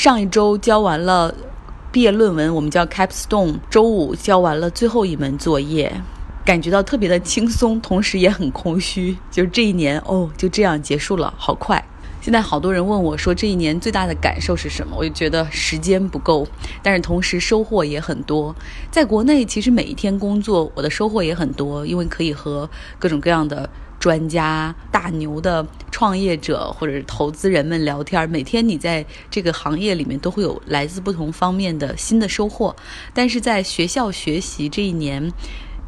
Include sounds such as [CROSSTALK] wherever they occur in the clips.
上一周交完了毕业论文，我们叫 capstone。周五交完了最后一门作业，感觉到特别的轻松，同时也很空虚。就这一年哦，就这样结束了，好快。现在好多人问我说，这一年最大的感受是什么？我就觉得时间不够，但是同时收获也很多。在国内，其实每一天工作，我的收获也很多，因为可以和各种各样的专家、大牛的创业者或者投资人们聊天。每天你在这个行业里面都会有来自不同方面的新的收获。但是在学校学习这一年。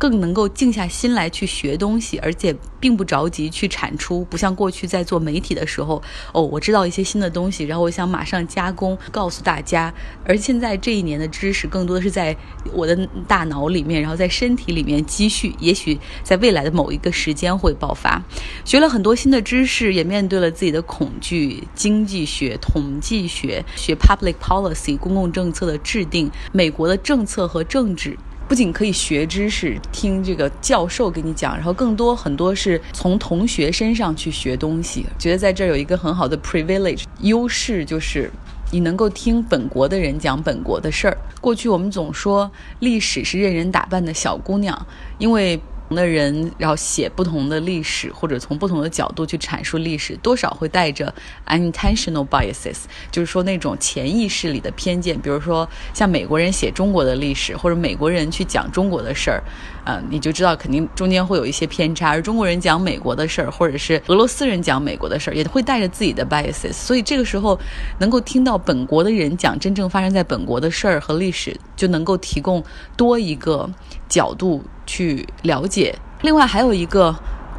更能够静下心来去学东西，而且并不着急去产出，不像过去在做媒体的时候，哦，我知道一些新的东西，然后我想马上加工告诉大家。而现在这一年的知识，更多的是在我的大脑里面，然后在身体里面积蓄，也许在未来的某一个时间会爆发。学了很多新的知识，也面对了自己的恐惧，经济学、统计学，学 public policy 公共政策的制定，美国的政策和政治。不仅可以学知识，听这个教授给你讲，然后更多很多是从同学身上去学东西。觉得在这儿有一个很好的 privilege 优势，就是你能够听本国的人讲本国的事儿。过去我们总说历史是任人打扮的小姑娘，因为。的人，然后写不同的历史，或者从不同的角度去阐述历史，多少会带着 unintentional biases，就是说那种潜意识里的偏见。比如说，像美国人写中国的历史，或者美国人去讲中国的事儿，呃，你就知道肯定中间会有一些偏差。而中国人讲美国的事儿，或者是俄罗斯人讲美国的事儿，也会带着自己的 biases。所以这个时候，能够听到本国的人讲真正发生在本国的事儿和历史，就能够提供多一个角度。去了解。另外还有一个，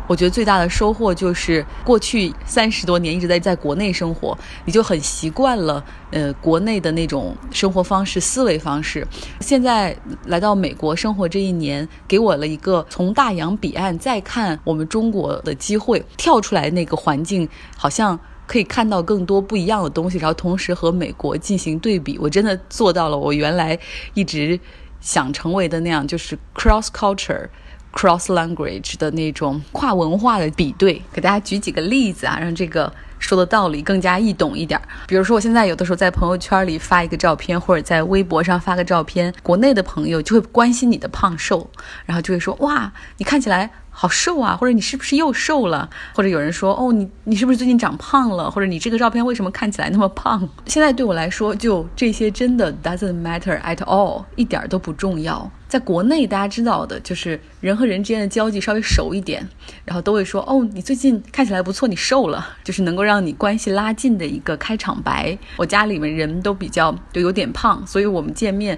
我觉得最大的收获就是过去三十多年一直在在国内生活，你就很习惯了，呃，国内的那种生活方式、思维方式。现在来到美国生活这一年，给我了一个从大洋彼岸再看我们中国的机会。跳出来那个环境，好像可以看到更多不一样的东西，然后同时和美国进行对比。我真的做到了，我原来一直。想成为的那样，就是 cross culture、cross language 的那种跨文化的比对。给大家举几个例子啊，让这个说的道理更加易懂一点。比如说，我现在有的时候在朋友圈里发一个照片，或者在微博上发个照片，国内的朋友就会关心你的胖瘦，然后就会说：“哇，你看起来。”好瘦啊，或者你是不是又瘦了？或者有人说，哦，你你是不是最近长胖了？或者你这个照片为什么看起来那么胖？现在对我来说，就这些真的 doesn't matter at all，一点都不重要。在国内，大家知道的就是人和人之间的交际稍微熟一点，然后都会说：“哦，你最近看起来不错，你瘦了。”就是能够让你关系拉近的一个开场白。我家里面人都比较就有点胖，所以我们见面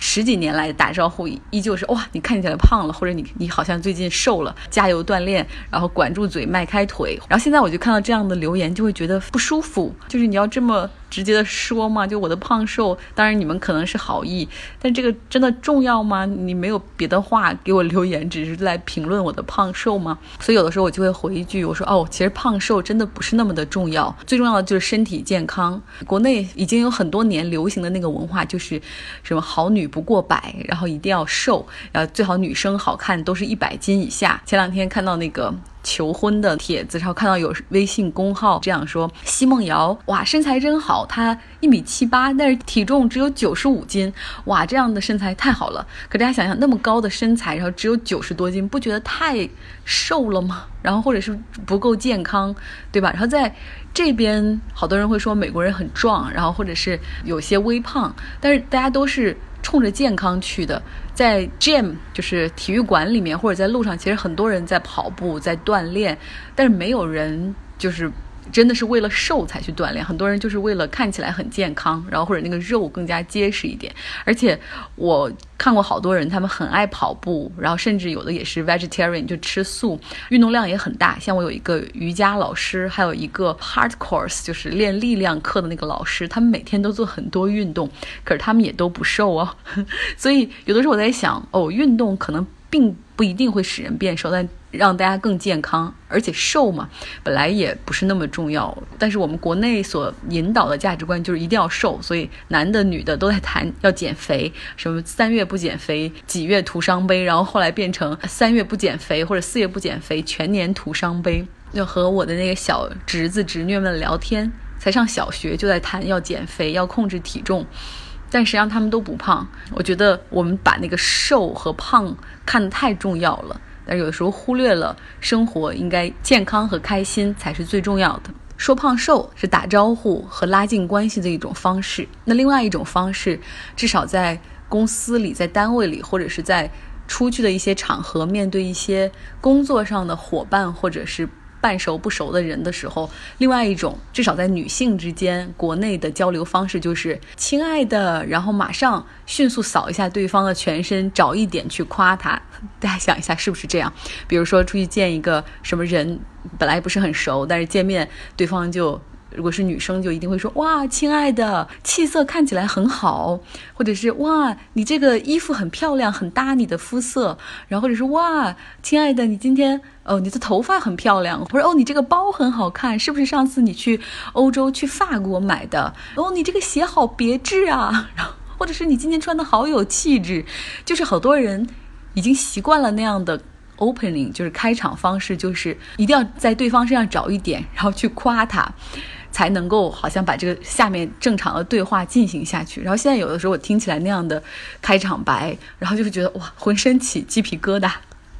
十几年来打招呼依旧是：“哇，你看起来胖了，或者你你好像最近瘦了，加油锻炼，然后管住嘴，迈开腿。”然后现在我就看到这样的留言，就会觉得不舒服，就是你要这么。直接的说嘛，就我的胖瘦，当然你们可能是好意，但这个真的重要吗？你没有别的话给我留言，只是来评论我的胖瘦吗？所以有的时候我就会回一句，我说哦，其实胖瘦真的不是那么的重要，最重要的就是身体健康。国内已经有很多年流行的那个文化，就是什么好女不过百，然后一定要瘦，然后最好女生好看都是一百斤以下。前两天看到那个。求婚的帖子，然后看到有微信公号这样说：奚梦瑶，哇，身材真好，她一米七八，但是体重只有九十五斤，哇，这样的身材太好了。可大家想想，那么高的身材，然后只有九十多斤，不觉得太瘦了吗？然后或者是不够健康，对吧？然后在这边，好多人会说美国人很壮，然后或者是有些微胖，但是大家都是。冲着健康去的，在 gym 就是体育馆里面，或者在路上，其实很多人在跑步，在锻炼，但是没有人就是。真的是为了瘦才去锻炼，很多人就是为了看起来很健康，然后或者那个肉更加结实一点。而且我看过好多人，他们很爱跑步，然后甚至有的也是 vegetarian，就吃素，运动量也很大。像我有一个瑜伽老师，还有一个 hard course，就是练力量课的那个老师，他们每天都做很多运动，可是他们也都不瘦哦。[LAUGHS] 所以有的时候我在想，哦，运动可能并不一定会使人变瘦，但。让大家更健康，而且瘦嘛，本来也不是那么重要。但是我们国内所引导的价值观就是一定要瘦，所以男的女的都在谈要减肥，什么三月不减肥几月徒伤悲，然后后来变成三月不减肥或者四月不减肥全年徒伤悲。就和我的那个小侄子侄女们聊天。才上小学就在谈要减肥、要控制体重，但实际上他们都不胖。我觉得我们把那个瘦和胖看得太重要了，但有的时候忽略了生活应该健康和开心才是最重要的。说胖瘦是打招呼和拉近关系的一种方式，那另外一种方式，至少在公司里、在单位里，或者是在出去的一些场合，面对一些工作上的伙伴，或者是。半熟不熟的人的时候，另外一种至少在女性之间，国内的交流方式就是“亲爱的”，然后马上迅速扫一下对方的全身，找一点去夸他。[LAUGHS] 大家想一下是不是这样？比如说出去见一个什么人，本来不是很熟，但是见面对方就。如果是女生，就一定会说哇，亲爱的，气色看起来很好，或者是哇，你这个衣服很漂亮，很搭你的肤色，然后或者是哇，亲爱的，你今天哦，你的头发很漂亮，或者哦，你这个包很好看，是不是上次你去欧洲去法国买的？哦，你这个鞋好别致啊，[LAUGHS] 然后或者是你今天穿的好有气质，就是好多人已经习惯了那样的 opening，就是开场方式，就是一定要在对方身上找一点，然后去夸他。才能够好像把这个下面正常的对话进行下去。然后现在有的时候我听起来那样的开场白，然后就会觉得哇，浑身起鸡皮疙瘩。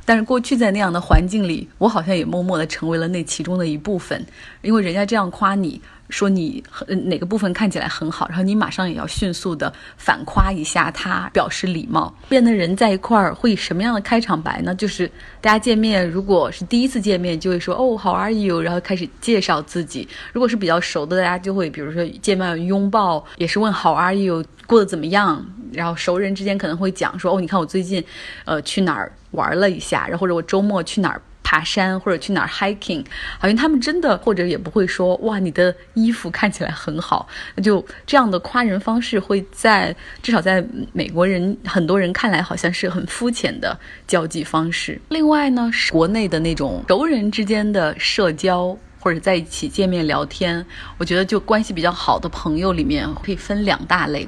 但是过去在那样的环境里，我好像也默默的成为了那其中的一部分，因为人家这样夸你。说你哪个部分看起来很好，然后你马上也要迅速的反夸一下他，表示礼貌。变的人在一块儿会以什么样的开场白呢？就是大家见面，如果是第一次见面，就会说哦，How are you？然后开始介绍自己。如果是比较熟的，大家就会比如说见面拥抱，也是问 How are you？过得怎么样？然后熟人之间可能会讲说哦，你看我最近呃去哪儿玩了一下，然后或者我周末去哪儿。爬山或者去哪儿 hiking，好像他们真的或者也不会说哇，你的衣服看起来很好，那就这样的夸人方式会在至少在美国人很多人看来好像是很肤浅的交际方式。另外呢，是国内的那种熟人之间的社交或者在一起见面聊天，我觉得就关系比较好的朋友里面可以分两大类。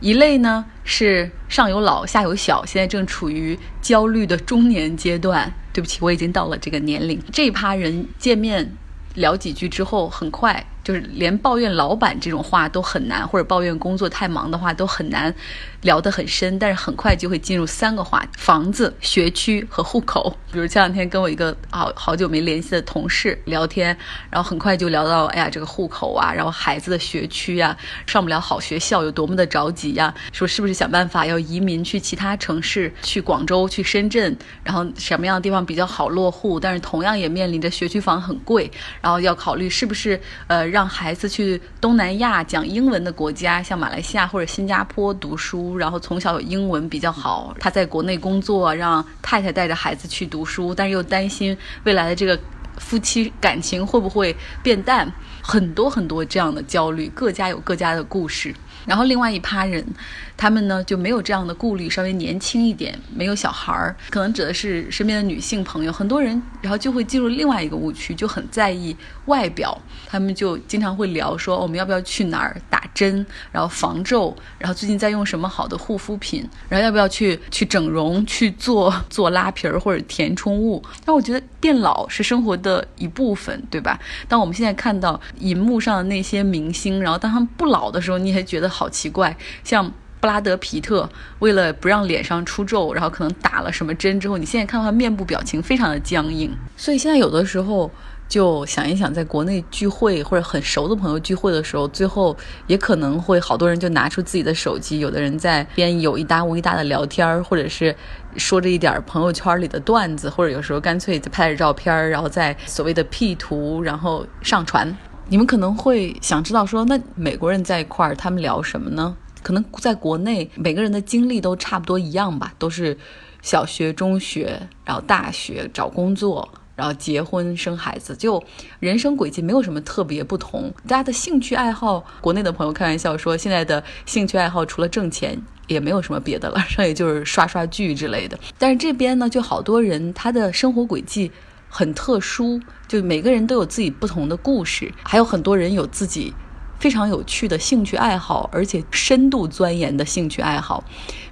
一类呢是上有老下有小，现在正处于焦虑的中年阶段。对不起，我已经到了这个年龄。这趴人见面聊几句之后，很快。就是连抱怨老板这种话都很难，或者抱怨工作太忙的话都很难聊得很深。但是很快就会进入三个话：房子、学区和户口。比如前两天跟我一个好好久没联系的同事聊天，然后很快就聊到，哎呀，这个户口啊，然后孩子的学区呀，上不了好学校有多么的着急呀，说是不是想办法要移民去其他城市，去广州、去深圳，然后什么样的地方比较好落户？但是同样也面临着学区房很贵，然后要考虑是不是呃。让孩子去东南亚讲英文的国家，像马来西亚或者新加坡读书，然后从小有英文比较好。他在国内工作，让太太带着孩子去读书，但是又担心未来的这个夫妻感情会不会变淡，很多很多这样的焦虑，各家有各家的故事。然后另外一趴人，他们呢就没有这样的顾虑，稍微年轻一点，没有小孩儿，可能指的是身边的女性朋友。很多人，然后就会进入另外一个误区，就很在意外表。他们就经常会聊说，我们要不要去哪儿打针，然后防皱，然后最近在用什么好的护肤品，然后要不要去去整容，去做做拉皮儿或者填充物。那我觉得变老是生活的一部分，对吧？当我们现在看到荧幕上的那些明星，然后当他们不老的时候，你还觉得。好奇怪，像布拉德皮特，为了不让脸上出皱，然后可能打了什么针之后，你现在看到他面部表情非常的僵硬。所以现在有的时候就想一想，在国内聚会或者很熟的朋友聚会的时候，最后也可能会好多人就拿出自己的手机，有的人在边有一搭无一搭的聊天，或者是说着一点朋友圈里的段子，或者有时候干脆就拍着照片，然后在所谓的 P 图，然后上传。你们可能会想知道，说那美国人在一块儿，他们聊什么呢？可能在国内，每个人的经历都差不多一样吧，都是小学、中学，然后大学找工作，然后结婚生孩子，就人生轨迹没有什么特别不同。大家的兴趣爱好，国内的朋友开玩笑说，现在的兴趣爱好除了挣钱，也没有什么别的了，剩下就是刷刷剧之类的。但是这边呢，就好多人他的生活轨迹。很特殊，就每个人都有自己不同的故事，还有很多人有自己非常有趣的兴趣爱好，而且深度钻研的兴趣爱好。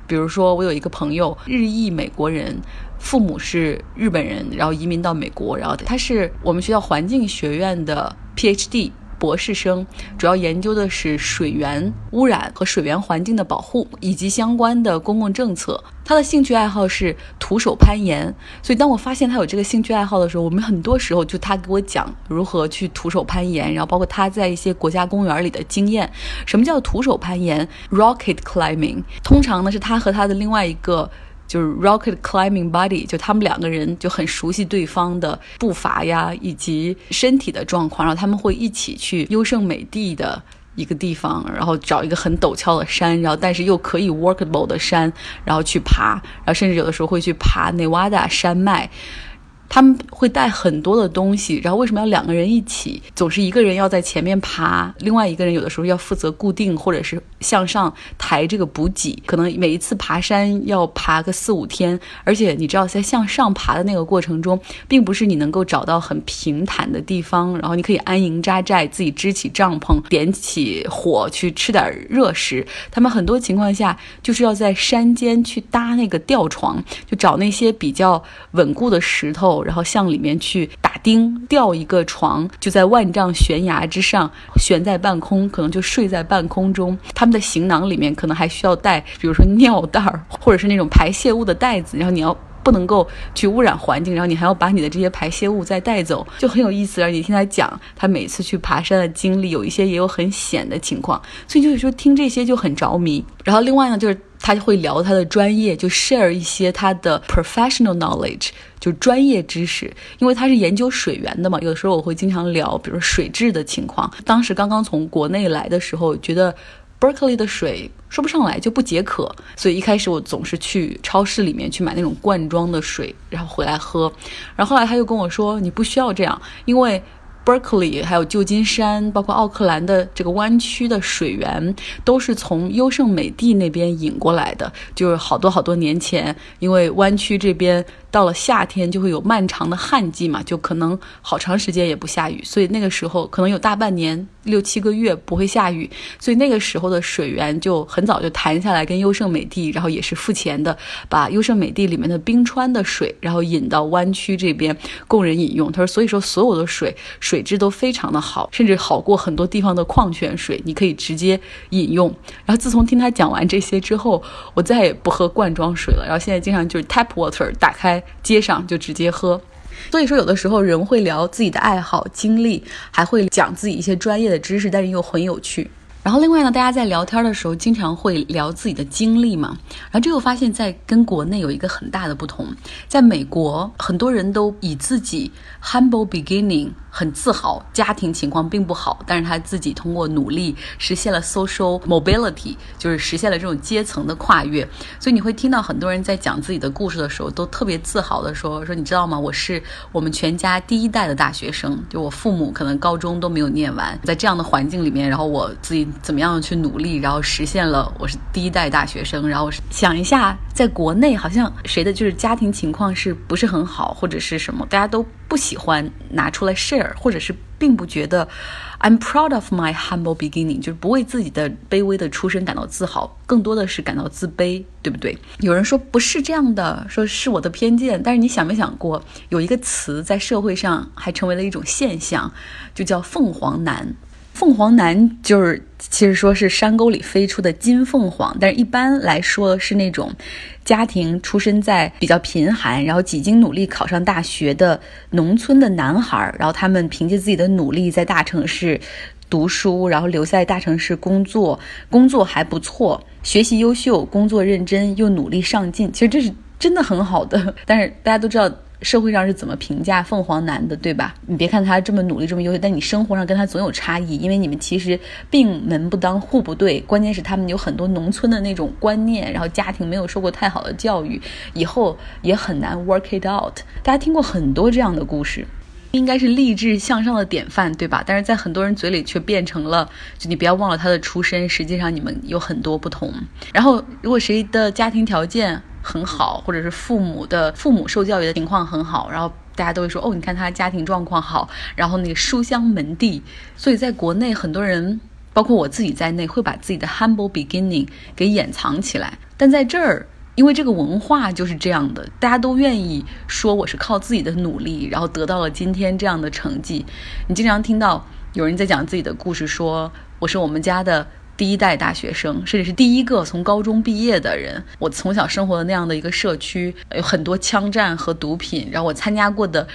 比如说，我有一个朋友，日裔美国人，父母是日本人，然后移民到美国，然后他是我们学校环境学院的 PhD。博士生，主要研究的是水源污染和水源环境的保护以及相关的公共政策。他的兴趣爱好是徒手攀岩，所以当我发现他有这个兴趣爱好的时候，我们很多时候就他给我讲如何去徒手攀岩，然后包括他在一些国家公园里的经验。什么叫徒手攀岩？Rocket climbing，通常呢是他和他的另外一个就是 Rocket climbing buddy，就他们两个人就很熟悉对方的步伐呀以及身体的状况，然后他们会一起去优胜美地的。一个地方，然后找一个很陡峭的山，然后但是又可以 workable 的山，然后去爬，然后甚至有的时候会去爬内瓦达山脉。他们会带很多的东西，然后为什么要两个人一起？总是一个人要在前面爬，另外一个人有的时候要负责固定或者是向上抬这个补给。可能每一次爬山要爬个四五天，而且你知道，在向上爬的那个过程中，并不是你能够找到很平坦的地方，然后你可以安营扎寨，自己支起帐篷，点起火去吃点热食。他们很多情况下就是要在山间去搭那个吊床，就找那些比较稳固的石头。然后向里面去打钉，吊一个床，就在万丈悬崖之上悬在半空，可能就睡在半空中。他们的行囊里面可能还需要带，比如说尿袋儿，或者是那种排泄物的袋子。然后你要不能够去污染环境，然后你还要把你的这些排泄物再带走，就很有意思。而你听他讲他每次去爬山的经历，有一些也有很险的情况，所以就是说听这些就很着迷。然后另外呢，就是。他会聊他的专业，就 share 一些他的 professional knowledge，就专业知识。因为他是研究水源的嘛，有的时候我会经常聊，比如水质的情况。当时刚刚从国内来的时候，觉得 Berkeley 的水说不上来就不解渴，所以一开始我总是去超市里面去买那种罐装的水，然后回来喝。然后后来他又跟我说，你不需要这样，因为。Berkeley，还有旧金山，包括奥克兰的这个湾区的水源，都是从优胜美地那边引过来的。就是好多好多年前，因为湾区这边。到了夏天就会有漫长的旱季嘛，就可能好长时间也不下雨，所以那个时候可能有大半年六七个月不会下雨，所以那个时候的水源就很早就谈下来跟优胜美地，然后也是付钱的，把优胜美地里面的冰川的水，然后引到湾区这边供人饮用。他说，所以说所有的水水质都非常的好，甚至好过很多地方的矿泉水，你可以直接饮用。然后自从听他讲完这些之后，我再也不喝罐装水了，然后现在经常就是 tap water 打开。街上就直接喝，所以说有的时候人会聊自己的爱好、经历，还会讲自己一些专业的知识，但是又很有趣。然后另外呢，大家在聊天的时候经常会聊自己的经历嘛。然后这又发现，在跟国内有一个很大的不同，在美国很多人都以自己 humble beginning。很自豪，家庭情况并不好，但是他自己通过努力实现了 social mobility，就是实现了这种阶层的跨越。所以你会听到很多人在讲自己的故事的时候，都特别自豪的说：“说你知道吗？我是我们全家第一代的大学生，就我父母可能高中都没有念完，在这样的环境里面，然后我自己怎么样去努力，然后实现了我是第一代大学生。然后想一下，在国内好像谁的就是家庭情况是不是很好，或者是什么，大家都。”不喜欢拿出来 share，或者是并不觉得 I'm proud of my humble beginning，就是不为自己的卑微的出身感到自豪，更多的是感到自卑，对不对？有人说不是这样的，说是我的偏见，但是你想没想过，有一个词在社会上还成为了一种现象，就叫凤凰男。凤凰男就是其实说是山沟里飞出的金凤凰，但是一般来说是那种家庭出身在比较贫寒，然后几经努力考上大学的农村的男孩，然后他们凭借自己的努力在大城市读书，然后留在大城市工作，工作还不错，学习优秀，工作认真又努力上进，其实这是真的很好的。但是大家都知道。社会上是怎么评价凤凰男的，对吧？你别看他这么努力，这么优秀，但你生活上跟他总有差异，因为你们其实并门不当户不对。关键是他们有很多农村的那种观念，然后家庭没有受过太好的教育，以后也很难 work it out。大家听过很多这样的故事，应该是励志向上的典范，对吧？但是在很多人嘴里却变成了，就你不要忘了他的出身，实际上你们有很多不同。然后，如果谁的家庭条件，很好，或者是父母的父母受教育的情况很好，然后大家都会说哦，你看他家庭状况好，然后那个书香门第，所以在国内很多人，包括我自己在内，会把自己的 humble beginning 给掩藏起来。但在这儿，因为这个文化就是这样的，大家都愿意说我是靠自己的努力，然后得到了今天这样的成绩。你经常听到。有人在讲自己的故事，说我是我们家的第一代大学生，甚至是第一个从高中毕业的人。我从小生活的那样的一个社区，有很多枪战和毒品，然后我参加过的。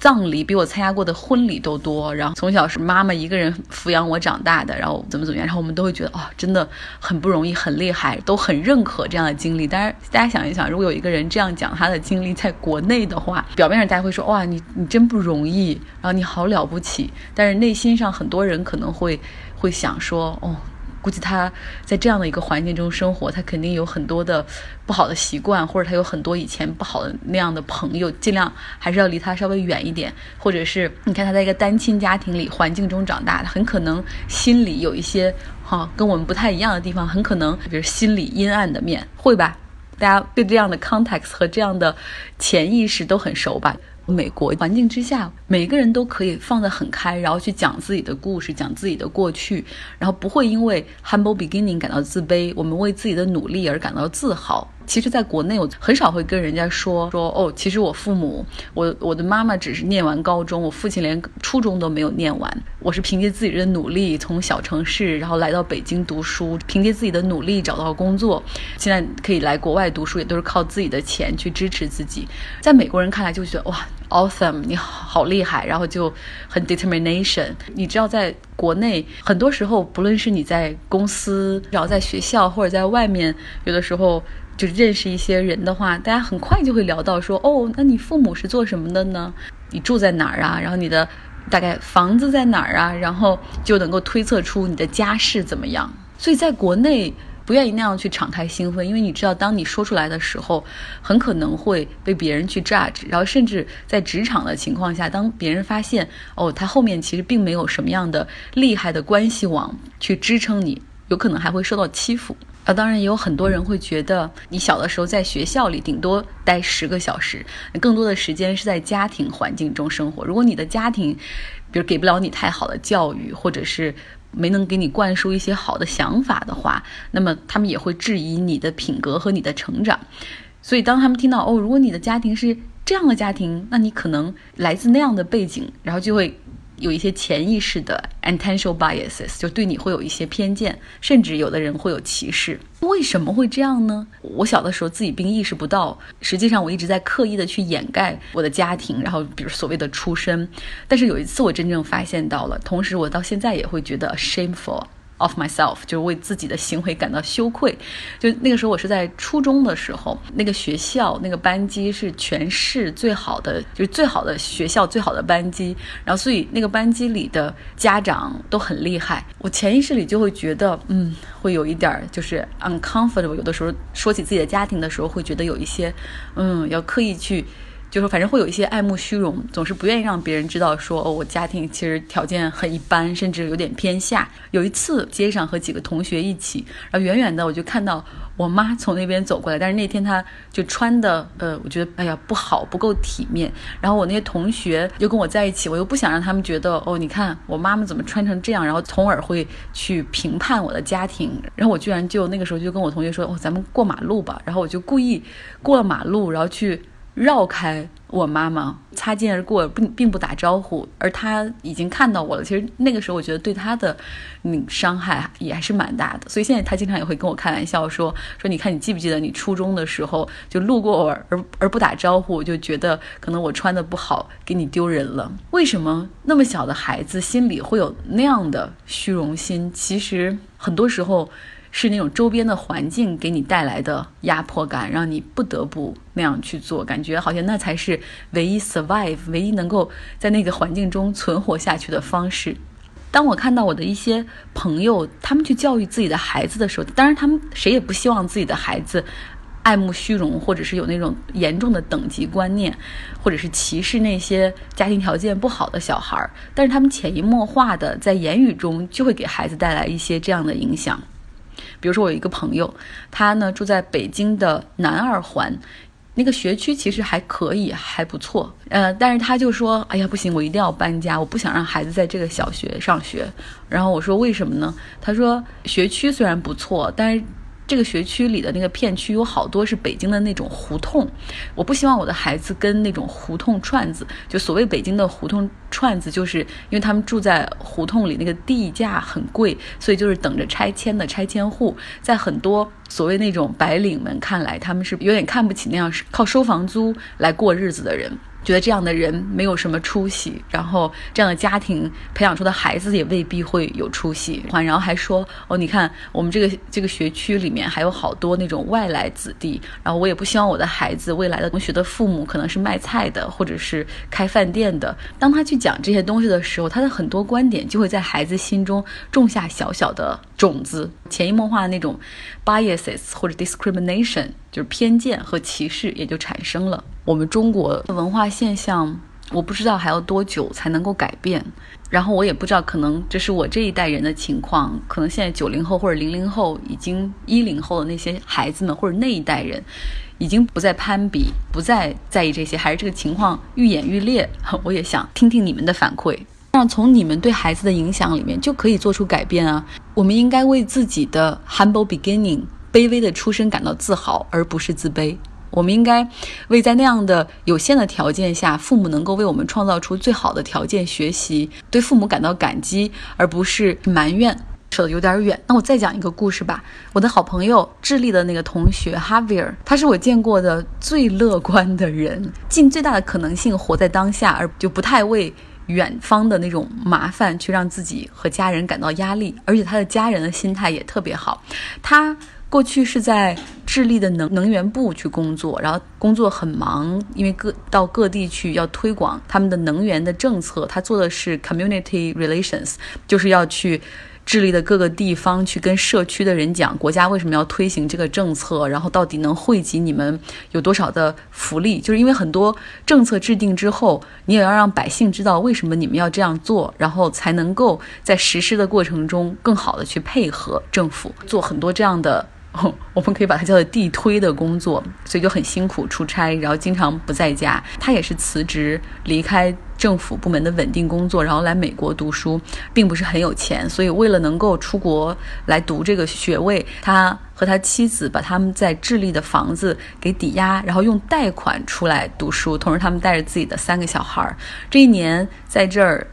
葬礼比我参加过的婚礼都多，然后从小是妈妈一个人抚养我长大的，然后怎么怎么样，然后我们都会觉得哦，真的很不容易，很厉害，都很认可这样的经历。但是大家想一想，如果有一个人这样讲他的经历在国内的话，表面上大家会说哇，你你真不容易，然后你好了不起，但是内心上很多人可能会会想说哦。估计他在这样的一个环境中生活，他肯定有很多的不好的习惯，或者他有很多以前不好的那样的朋友，尽量还是要离他稍微远一点。或者是你看他在一个单亲家庭里环境中长大的，很可能心里有一些哈跟我们不太一样的地方，很可能比如心里阴暗的面，会吧？大家对这样的 context 和这样的潜意识都很熟吧？美国环境之下，每个人都可以放得很开，然后去讲自己的故事，讲自己的过去，然后不会因为 humble beginning 感到自卑，我们为自己的努力而感到自豪。其实，在国内，我很少会跟人家说说哦，其实我父母，我我的妈妈只是念完高中，我父亲连初中都没有念完。我是凭借自己的努力从小城市，然后来到北京读书，凭借自己的努力找到工作，现在可以来国外读书，也都是靠自己的钱去支持自己。在美国人看来，就觉得哇，awesome，你好厉害，然后就很 determination。你知道，在国内，很多时候，不论是你在公司，然后在学校，或者在外面，有的时候。就认识一些人的话，大家很快就会聊到说，哦，那你父母是做什么的呢？你住在哪儿啊？然后你的大概房子在哪儿啊？然后就能够推测出你的家世怎么样。所以在国内不愿意那样去敞开心扉，因为你知道，当你说出来的时候，很可能会被别人去 judge，然后甚至在职场的情况下，当别人发现哦，他后面其实并没有什么样的厉害的关系网去支撑你，有可能还会受到欺负。当然也有很多人会觉得，你小的时候在学校里顶多待十个小时，更多的时间是在家庭环境中生活。如果你的家庭，比如给不了你太好的教育，或者是没能给你灌输一些好的想法的话，那么他们也会质疑你的品格和你的成长。所以当他们听到哦，如果你的家庭是这样的家庭，那你可能来自那样的背景，然后就会。有一些潜意识的 intentional biases，就对你会有一些偏见，甚至有的人会有歧视。为什么会这样呢？我小的时候自己并意识不到，实际上我一直在刻意的去掩盖我的家庭，然后比如所谓的出身。但是有一次我真正发现到了，同时我到现在也会觉得 shameful。Of myself，就是为自己的行为感到羞愧。就那个时候，我是在初中的时候，那个学校那个班级是全市最好的，就是最好的学校最好的班级。然后，所以那个班级里的家长都很厉害。我潜意识里就会觉得，嗯，会有一点就是 uncomfortable。有的时候说起自己的家庭的时候，会觉得有一些，嗯，要刻意去。就是反正会有一些爱慕虚荣，总是不愿意让别人知道说哦，我家庭其实条件很一般，甚至有点偏下。有一次街上和几个同学一起，然后远远的我就看到我妈从那边走过来，但是那天她就穿的呃，我觉得哎呀不好，不够体面。然后我那些同学又跟我在一起，我又不想让他们觉得哦，你看我妈妈怎么穿成这样，然后从而会去评判我的家庭。然后我居然就那个时候就跟我同学说哦，咱们过马路吧。然后我就故意过了马路，然后去。绕开我妈妈，擦肩而过，并并不打招呼，而他已经看到我了。其实那个时候，我觉得对他的嗯伤害也还是蛮大的。所以现在他经常也会跟我开玩笑说说，你看你记不记得你初中的时候就路过我而而不打招呼，就觉得可能我穿的不好给你丢人了。为什么那么小的孩子心里会有那样的虚荣心？其实很多时候。是那种周边的环境给你带来的压迫感，让你不得不那样去做，感觉好像那才是唯一 survive、唯一能够在那个环境中存活下去的方式。当我看到我的一些朋友，他们去教育自己的孩子的时候，当然他们谁也不希望自己的孩子爱慕虚荣，或者是有那种严重的等级观念，或者是歧视那些家庭条件不好的小孩儿。但是他们潜移默化的在言语中就会给孩子带来一些这样的影响。比如说，我有一个朋友，他呢住在北京的南二环，那个学区其实还可以，还不错。呃，但是他就说：“哎呀，不行，我一定要搬家，我不想让孩子在这个小学上学。”然后我说：“为什么呢？”他说：“学区虽然不错，但是这个学区里的那个片区有好多是北京的那种胡同，我不希望我的孩子跟那种胡同串子，就所谓北京的胡同串子，就是因为他们住在胡同里，那个地价很贵，所以就是等着拆迁的拆迁户，在很多所谓那种白领们看来，他们是有点看不起那样是靠收房租来过日子的人。觉得这样的人没有什么出息，然后这样的家庭培养出的孩子也未必会有出息。然后还说哦，你看我们这个这个学区里面还有好多那种外来子弟，然后我也不希望我的孩子未来的同学的父母可能是卖菜的或者是开饭店的。当他去讲这些东西的时候，他的很多观点就会在孩子心中种下小小的种子，潜移默化的那种 biases 或者 discrimination 就是偏见和歧视也就产生了。我们中国的文化现象，我不知道还要多久才能够改变。然后我也不知道，可能这是我这一代人的情况。可能现在九零后或者零零后，已经一零后的那些孩子们或者那一代人，已经不再攀比，不再在意这些，还是这个情况愈演愈烈。[LAUGHS] 我也想听听你们的反馈。那从你们对孩子的影响里面，就可以做出改变啊。我们应该为自己的 humble beginning 卑微的出身感到自豪，而不是自卑。我们应该为在那样的有限的条件下，父母能够为我们创造出最好的条件学习，对父母感到感激，而不是埋怨。扯得有点远，那我再讲一个故事吧。我的好朋友智利的那个同学 Javier，他是我见过的最乐观的人，尽最大的可能性活在当下，而就不太为远方的那种麻烦去让自己和家人感到压力。而且他的家人的心态也特别好，他。过去是在智利的能能源部去工作，然后工作很忙，因为各到各地去要推广他们的能源的政策。他做的是 community relations，就是要去智利的各个地方去跟社区的人讲国家为什么要推行这个政策，然后到底能惠及你们有多少的福利。就是因为很多政策制定之后，你也要让百姓知道为什么你们要这样做，然后才能够在实施的过程中更好的去配合政府做很多这样的。[LAUGHS] 我们可以把它叫做地推的工作，所以就很辛苦出差，然后经常不在家。他也是辞职离开政府部门的稳定工作，然后来美国读书，并不是很有钱，所以为了能够出国来读这个学位，他和他妻子把他们在智利的房子给抵押，然后用贷款出来读书，同时他们带着自己的三个小孩儿，这一年在这儿。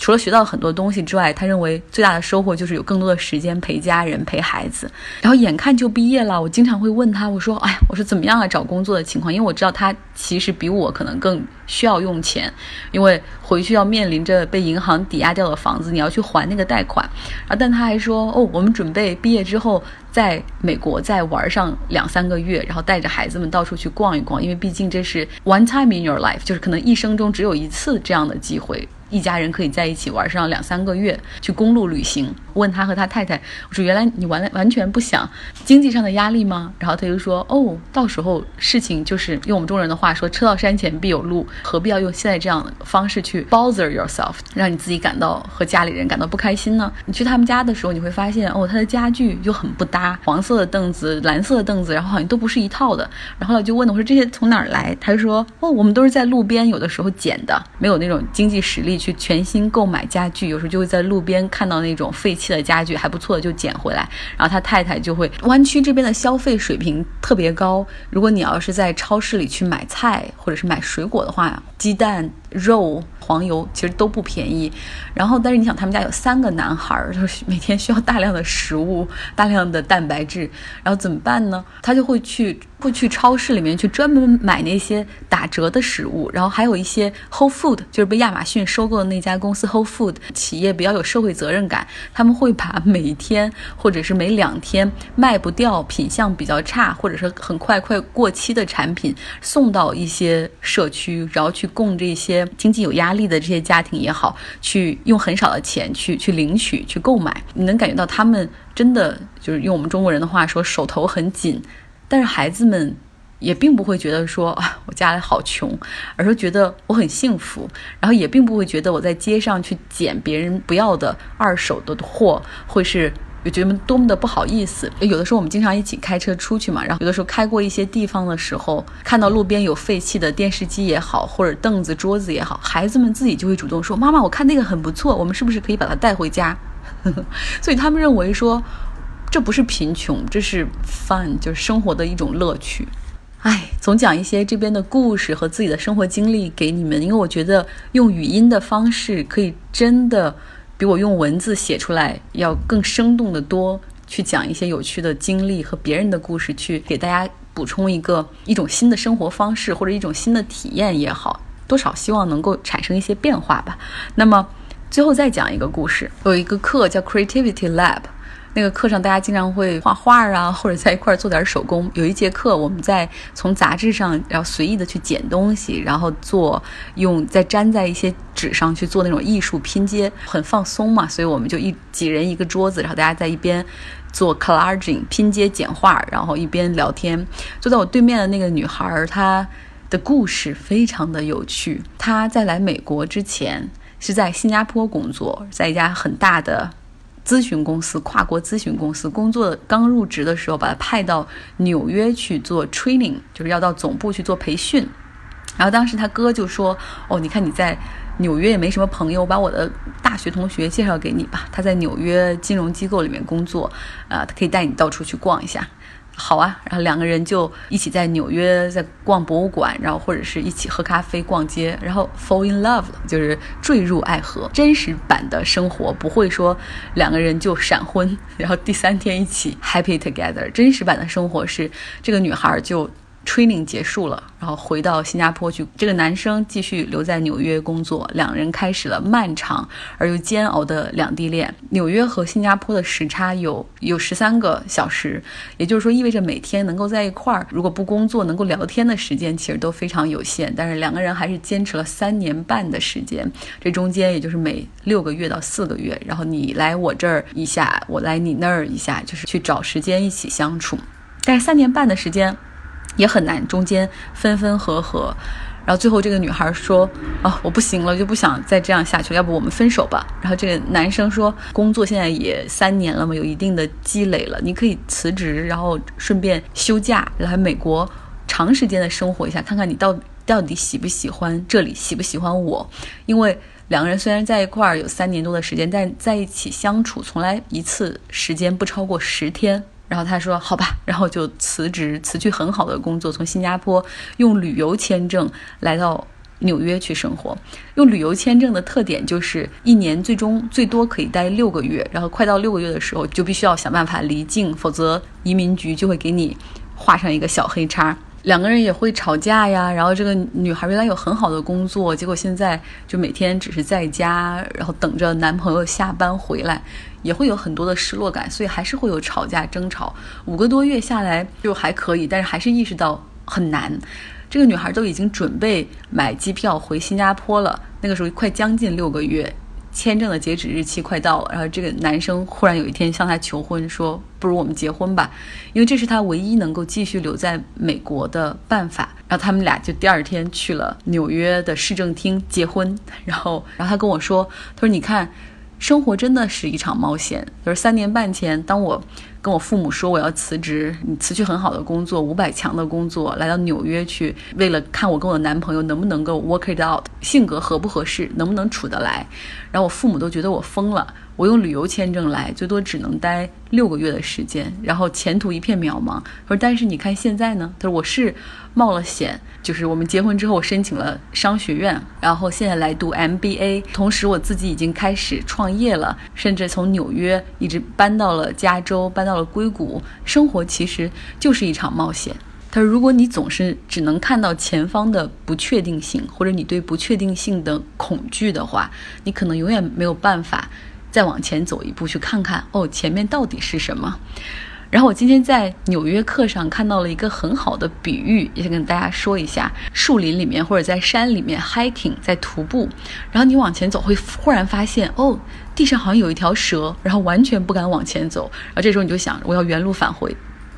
除了学到很多东西之外，他认为最大的收获就是有更多的时间陪家人、陪孩子。然后眼看就毕业了，我经常会问他，我说：“哎呀，我说怎么样啊？找工作的情况？”因为我知道他其实比我可能更需要用钱，因为回去要面临着被银行抵押掉的房子，你要去还那个贷款。然后，但他还说：“哦，我们准备毕业之后在美国再玩上两三个月，然后带着孩子们到处去逛一逛，因为毕竟这是 one time in your life，就是可能一生中只有一次这样的机会。”一家人可以在一起玩上两三个月，去公路旅行。问他和他太太，我说：“原来你完完全不想经济上的压力吗？”然后他就说：“哦，到时候事情就是用我们中国人的话说，车到山前必有路，何必要用现在这样的方式去 bother yourself，让你自己感到 [LAUGHS] 和家里人感到不开心呢？你去他们家的时候，你会发现，哦，他的家具就很不搭，黄色的凳子、蓝色的凳子，然后好像都不是一套的。然后我就问他，我说这些从哪儿来？他就说：哦，我们都是在路边，有的时候捡的，没有那种经济实力去全新购买家具，有时候就会在路边看到那种废弃。的家具还不错的就捡回来，然后他太太就会。湾区这边的消费水平特别高，如果你要是在超市里去买菜或者是买水果的话，鸡蛋、肉、黄油其实都不便宜。然后，但是你想，他们家有三个男孩，就是每天需要大量的食物、大量的蛋白质，然后怎么办呢？他就会去。会去超市里面去专门买那些打折的食物，然后还有一些 Whole Food，就是被亚马逊收购的那家公司 Whole Food 企业比较有社会责任感，他们会把每天或者是每两天卖不掉、品相比较差或者是很快快过期的产品送到一些社区，然后去供这些经济有压力的这些家庭也好，去用很少的钱去去领取、去购买。你能感觉到他们真的就是用我们中国人的话说，手头很紧。但是孩子们也并不会觉得说啊，我家里好穷，而是觉得我很幸福。然后也并不会觉得我在街上去捡别人不要的二手的货，会是觉得多么的不好意思。有的时候我们经常一起开车出去嘛，然后有的时候开过一些地方的时候，看到路边有废弃的电视机也好，或者凳子、桌子也好，孩子们自己就会主动说：“妈妈，我看那个很不错，我们是不是可以把它带回家？” [LAUGHS] 所以他们认为说。这不是贫穷，这是 fun，就是生活的一种乐趣。哎，总讲一些这边的故事和自己的生活经历给你们，因为我觉得用语音的方式可以真的比我用文字写出来要更生动的多，去讲一些有趣的经历和别人的故事，去给大家补充一个一种新的生活方式或者一种新的体验也好，多少希望能够产生一些变化吧。那么最后再讲一个故事，有一个课叫 Creativity Lab。那个课上，大家经常会画画啊，或者在一块儿做点手工。有一节课，我们在从杂志上，然后随意的去捡东西，然后做用再粘在一些纸上去做那种艺术拼接，很放松嘛。所以我们就一几人一个桌子，然后大家在一边做 collaging 拼接简画，然后一边聊天。坐在我对面的那个女孩，她的故事非常的有趣。她在来美国之前是在新加坡工作，在一家很大的。咨询公司，跨国咨询公司工作刚入职的时候，把他派到纽约去做 training，就是要到总部去做培训。然后当时他哥就说：“哦，你看你在纽约也没什么朋友，我把我的大学同学介绍给你吧。他在纽约金融机构里面工作，啊，他可以带你到处去逛一下。”好啊，然后两个人就一起在纽约在逛博物馆，然后或者是一起喝咖啡、逛街，然后 fall in love，就是坠入爱河。真实版的生活不会说两个人就闪婚，然后第三天一起 happy together。真实版的生活是这个女孩就。Training 结束了，然后回到新加坡去。这个男生继续留在纽约工作，两人开始了漫长而又煎熬的两地恋。纽约和新加坡的时差有有十三个小时，也就是说，意味着每天能够在一块儿，如果不工作，能够聊天的时间其实都非常有限。但是两个人还是坚持了三年半的时间，这中间也就是每六个月到四个月，然后你来我这儿一下，我来你那儿一下，就是去找时间一起相处。但是三年半的时间。也很难，中间分分合合，然后最后这个女孩说：“啊，我不行了，就不想再这样下去，要不我们分手吧。”然后这个男生说：“工作现在也三年了嘛，有一定的积累了，你可以辞职，然后顺便休假来美国长时间的生活一下，看看你到到底喜不喜欢这里，喜不喜欢我。因为两个人虽然在一块儿有三年多的时间，但在一起相处从来一次时间不超过十天。”然后他说：“好吧。”然后就辞职，辞去很好的工作，从新加坡用旅游签证来到纽约去生活。用旅游签证的特点就是一年最终最多可以待六个月，然后快到六个月的时候就必须要想办法离境，否则移民局就会给你画上一个小黑叉。两个人也会吵架呀。然后这个女孩原来有很好的工作，结果现在就每天只是在家，然后等着男朋友下班回来，也会有很多的失落感，所以还是会有吵架争吵。五个多月下来就还可以，但是还是意识到很难。这个女孩都已经准备买机票回新加坡了，那个时候快将近六个月。签证的截止日期快到了，然后这个男生忽然有一天向她求婚，说：“不如我们结婚吧，因为这是他唯一能够继续留在美国的办法。”然后他们俩就第二天去了纽约的市政厅结婚。然后，然后他跟我说：“他说你看，生活真的是一场冒险。就是三年半前，当我……”跟我父母说我要辞职，你辞去很好的工作，五百强的工作，来到纽约去，为了看我跟我的男朋友能不能够 work it out，性格合不合适，能不能处得来。然后我父母都觉得我疯了。我用旅游签证来，最多只能待六个月的时间，然后前途一片渺茫。他说：“但是你看现在呢？”他说：“我是冒了险，就是我们结婚之后，我申请了商学院，然后现在来读 MBA，同时我自己已经开始创业了，甚至从纽约一直搬到了加州，搬到了硅谷。生活其实就是一场冒险。”他说：“如果你总是只能看到前方的不确定性，或者你对不确定性的恐惧的话，你可能永远没有办法。”再往前走一步，去看看哦，前面到底是什么？然后我今天在纽约课上看到了一个很好的比喻，也想跟大家说一下：树林里面或者在山里面 hiking，在徒步，然后你往前走，会忽然发现哦，地上好像有一条蛇，然后完全不敢往前走，然后这时候你就想，我要原路返回。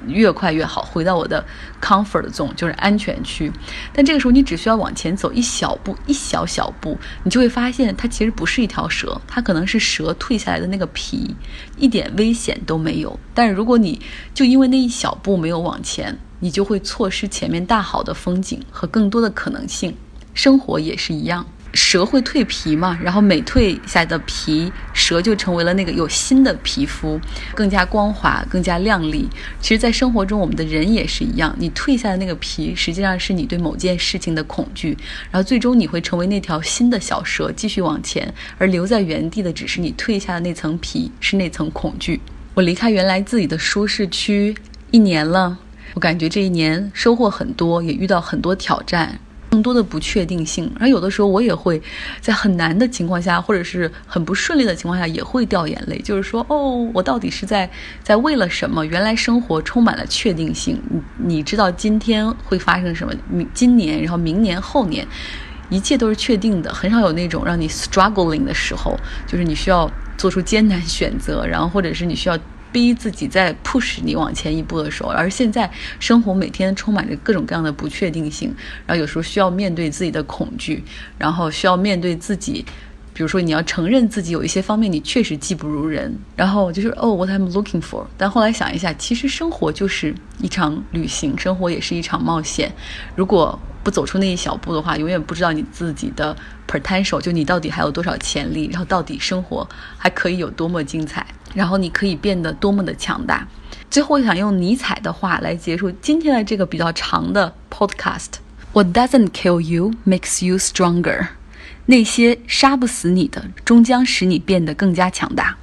越快越好，回到我的 comfort zone，就是安全区。但这个时候，你只需要往前走一小步，一小小步，你就会发现它其实不是一条蛇，它可能是蛇蜕下来的那个皮，一点危险都没有。但是如果你就因为那一小步没有往前，你就会错失前面大好的风景和更多的可能性。生活也是一样。蛇会蜕皮嘛，然后每蜕下的皮，蛇就成为了那个有新的皮肤，更加光滑，更加亮丽。其实，在生活中，我们的人也是一样，你蜕下的那个皮，实际上是你对某件事情的恐惧，然后最终你会成为那条新的小蛇，继续往前，而留在原地的只是你蜕下的那层皮，是那层恐惧。我离开原来自己的舒适区一年了，我感觉这一年收获很多，也遇到很多挑战。更多的不确定性，而有的时候我也会在很难的情况下，或者是很不顺利的情况下，也会掉眼泪。就是说，哦，我到底是在在为了什么？原来生活充满了确定性，你你知道今天会发生什么？明今年，然后明年后年，一切都是确定的，很少有那种让你 struggling 的时候，就是你需要做出艰难选择，然后或者是你需要。逼自己在 push 你往前一步的时候，而现在生活每天充满着各种各样的不确定性，然后有时候需要面对自己的恐惧，然后需要面对自己，比如说你要承认自己有一些方面你确实技不如人，然后就是哦，what I'm looking for。但后来想一下，其实生活就是一场旅行，生活也是一场冒险。如果不走出那一小步的话，永远不知道你自己的 potential，就你到底还有多少潜力，然后到底生活还可以有多么精彩。然后你可以变得多么的强大。最后，我想用尼采的话来结束今天的这个比较长的 podcast：What doesn't kill you makes you stronger。那些杀不死你的，终将使你变得更加强大。